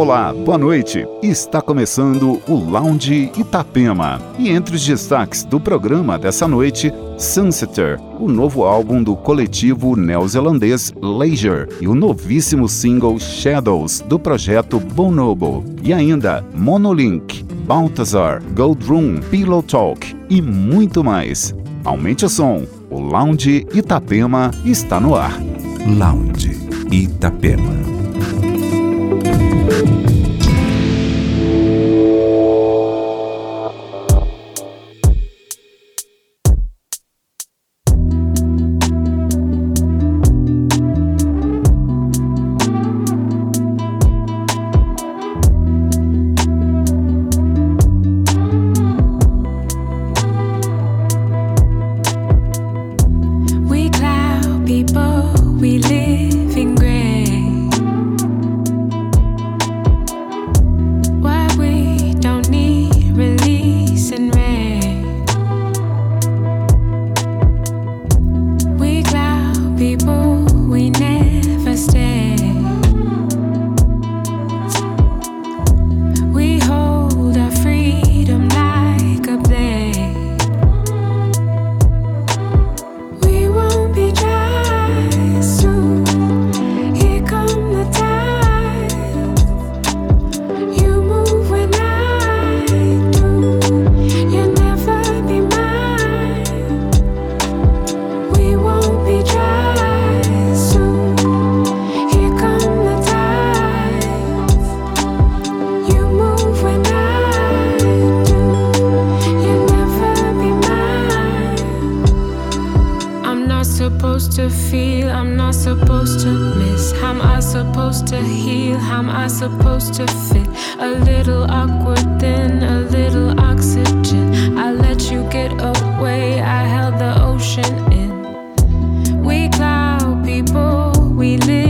Olá, boa noite. Está começando o Lounge Itapema. E entre os destaques do programa dessa noite, Sunseter, o novo álbum do coletivo neozelandês Leisure e o novíssimo single Shadows do projeto Bonobo. E ainda Monolink, Balthazar, Gold Room, Pillow Talk e muito mais. Aumente o som. O Lounge Itapema está no ar. Lounge Itapema. Thank you. supposed to feel? I'm not supposed to miss. How am I supposed to heal? How am I supposed to fit? A little awkward, then a little oxygen. I let you get away, I held the ocean in. We cloud people, we live.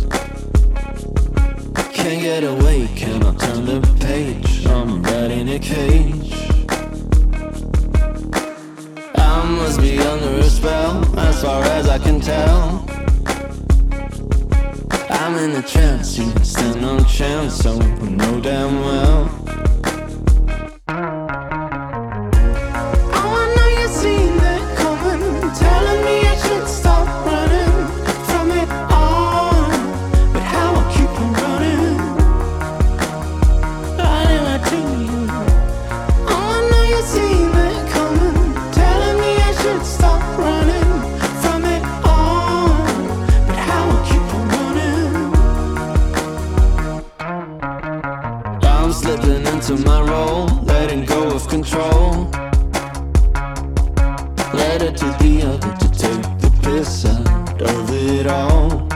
Can't get away, cannot turn the page. I'm right in a cage. I must must be under a spell, as far as I can tell. I'm in a trance, you stand no chance, so I know damn well. I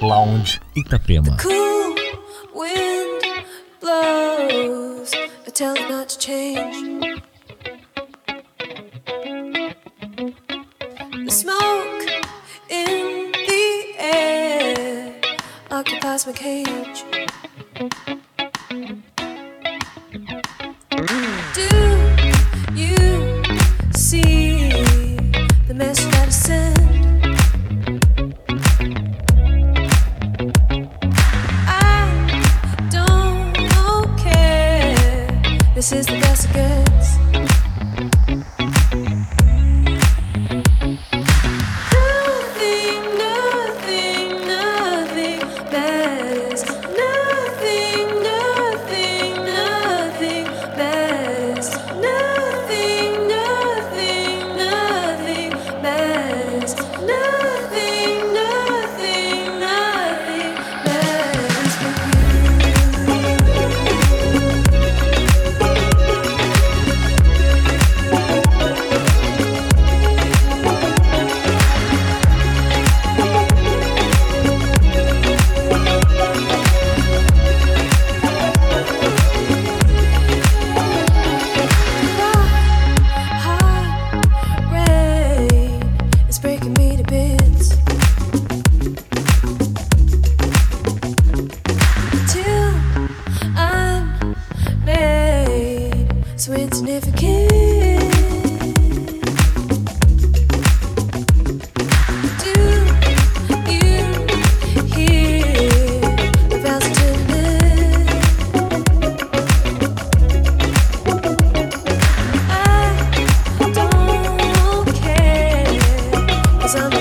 Itapema. The cool wind blows, I tell it not to change. The smoke in the air occupies my cage. some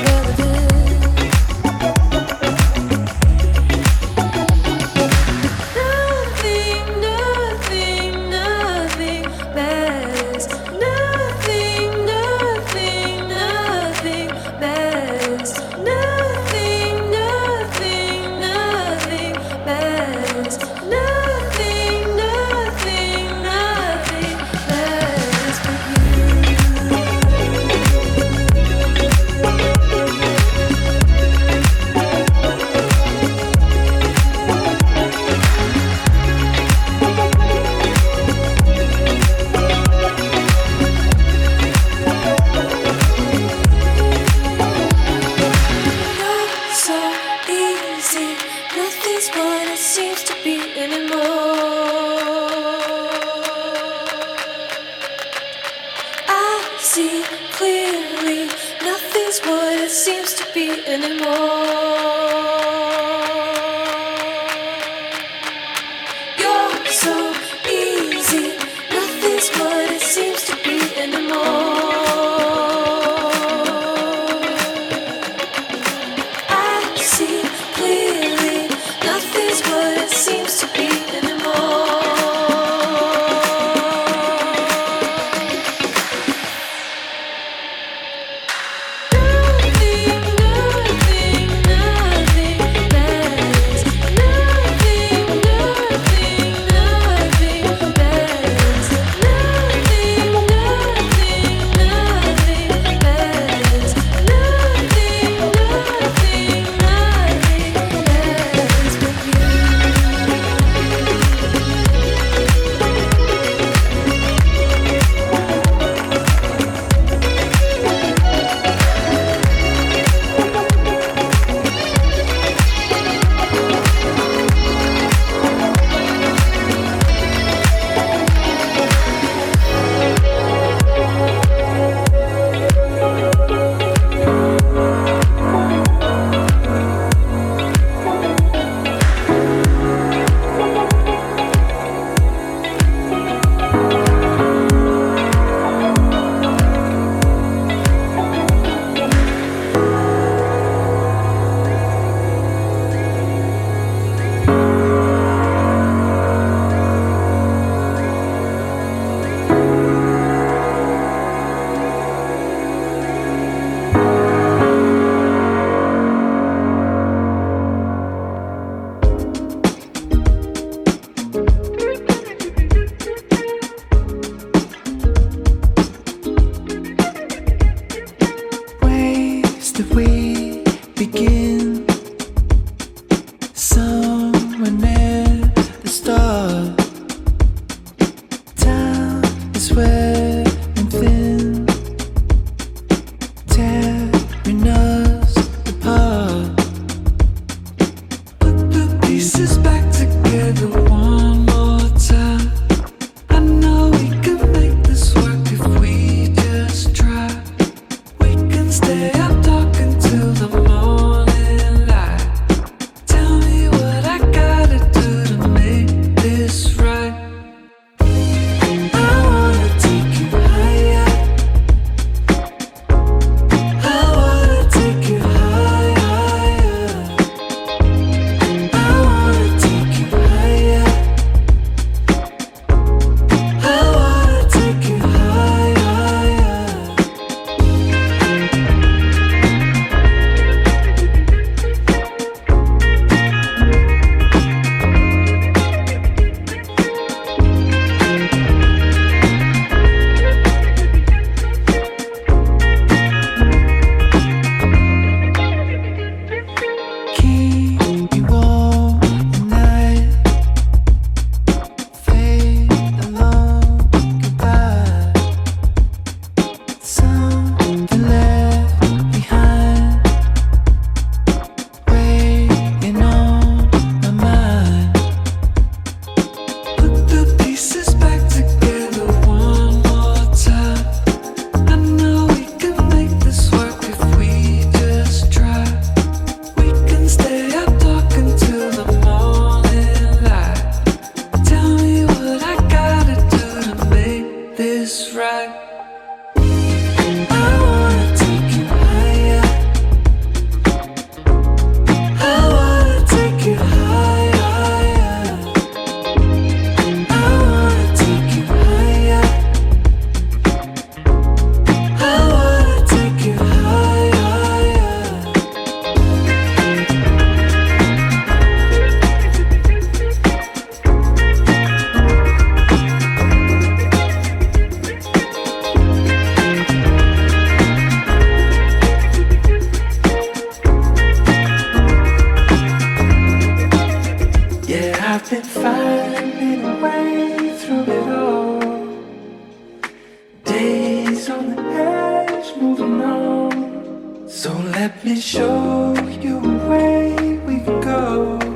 show you where we go.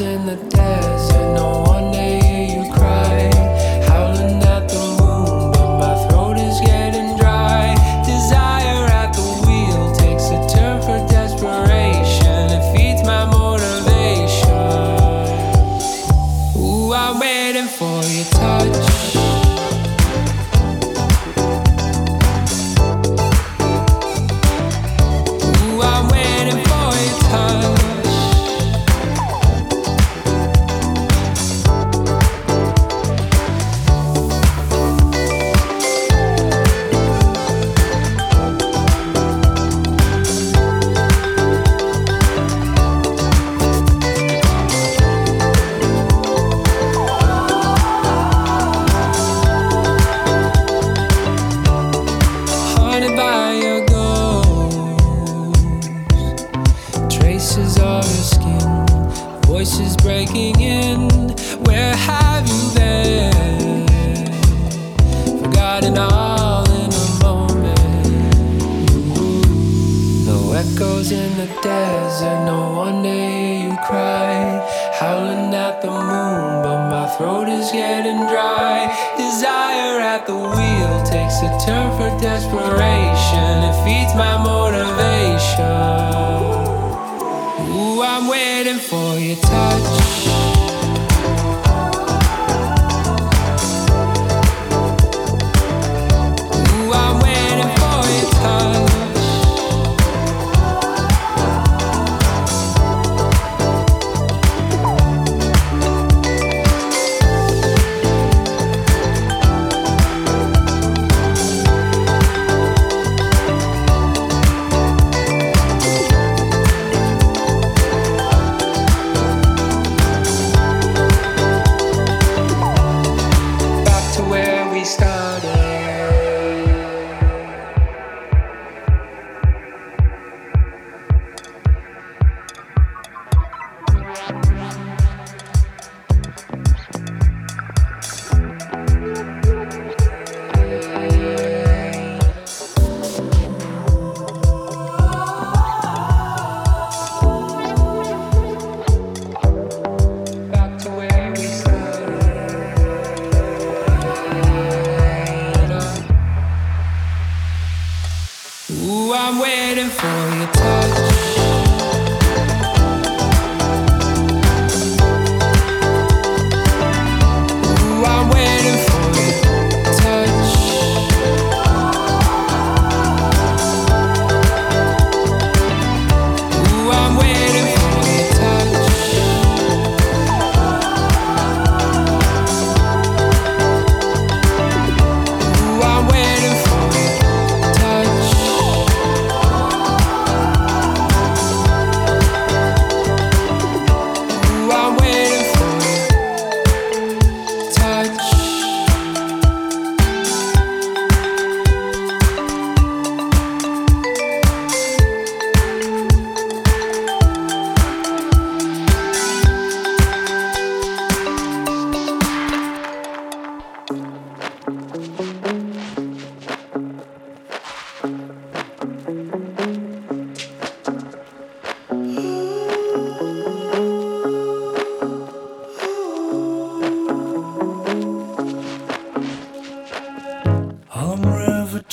In the desert,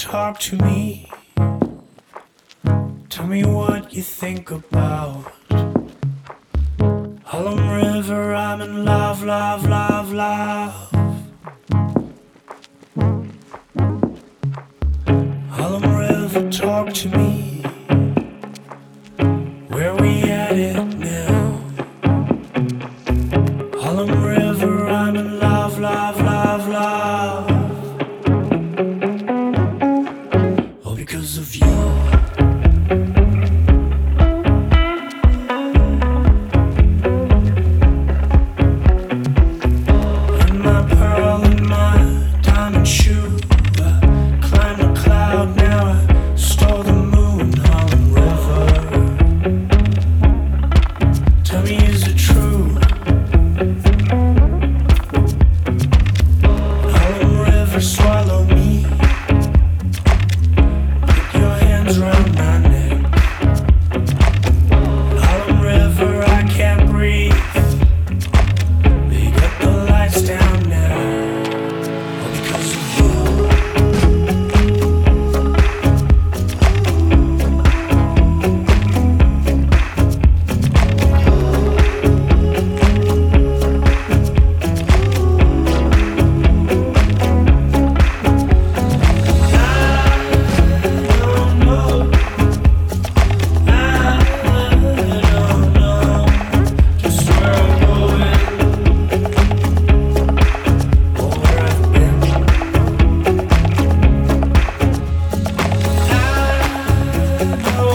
talk to me. Tell me what you think about. Harlem River, I'm in love, love, love. Oh.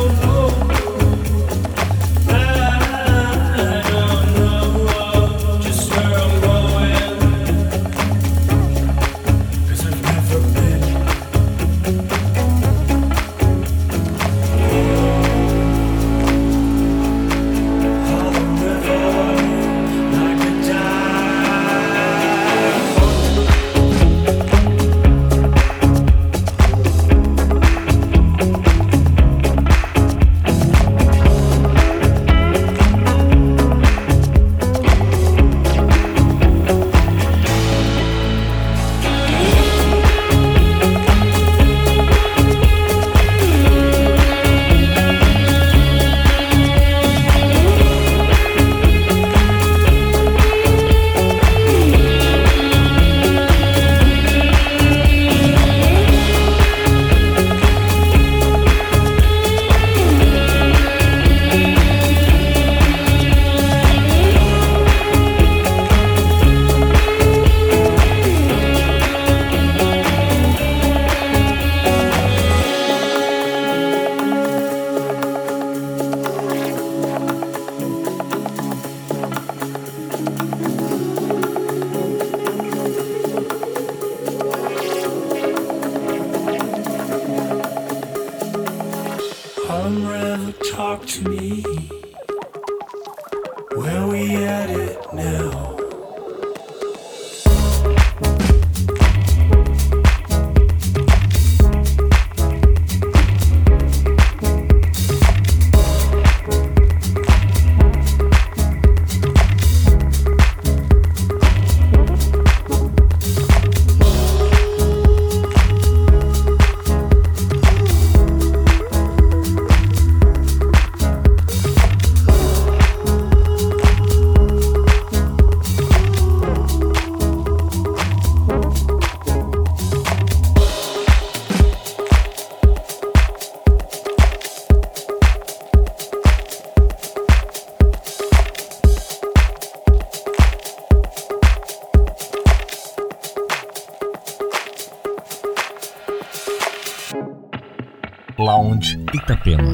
Itapema.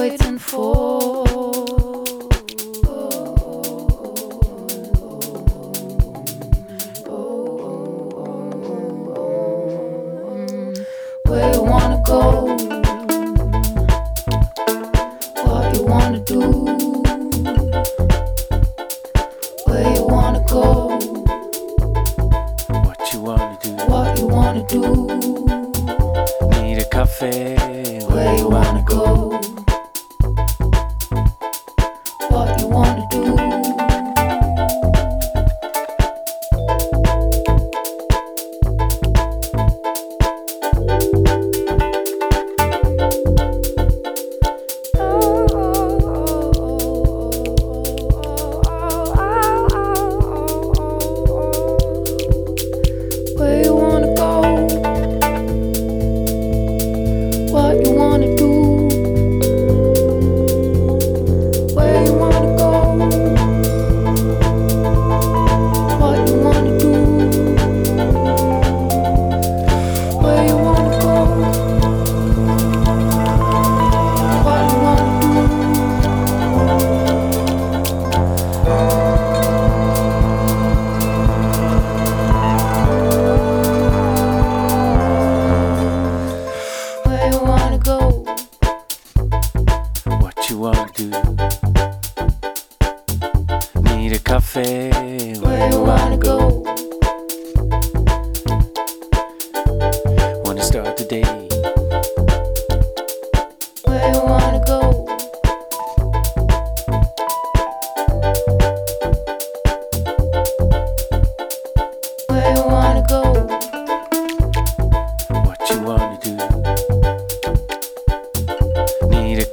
Waiting for.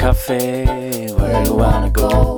Cafe. Where you wanna go?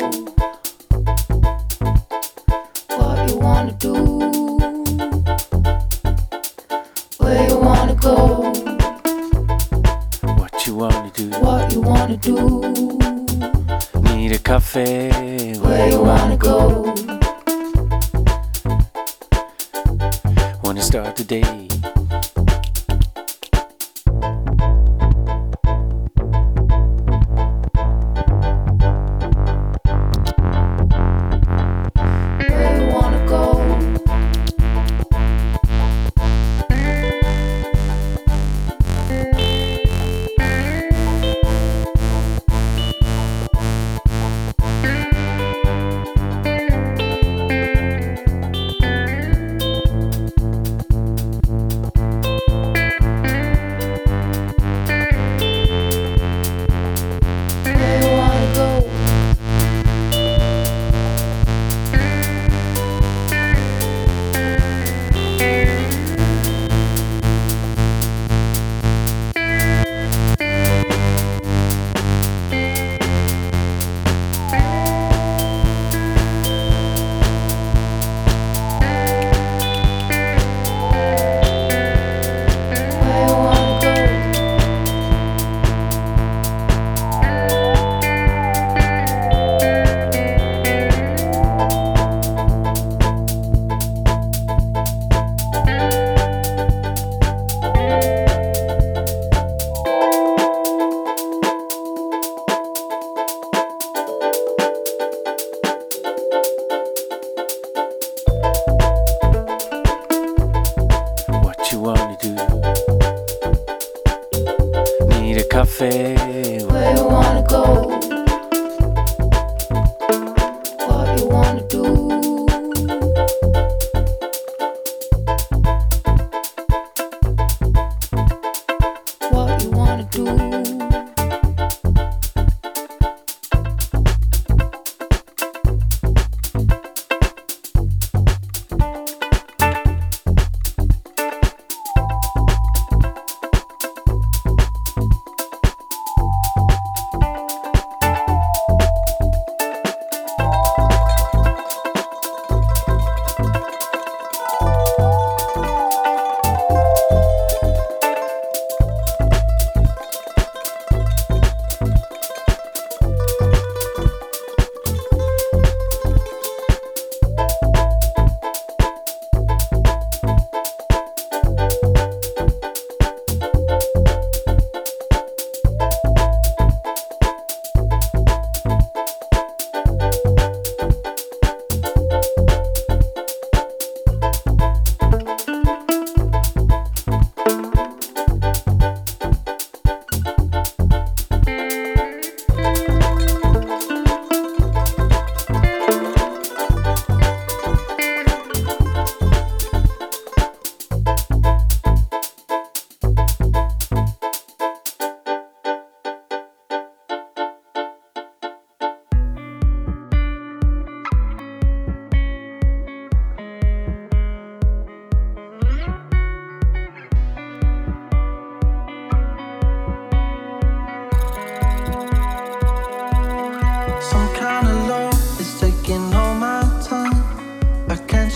Need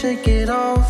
shake it off,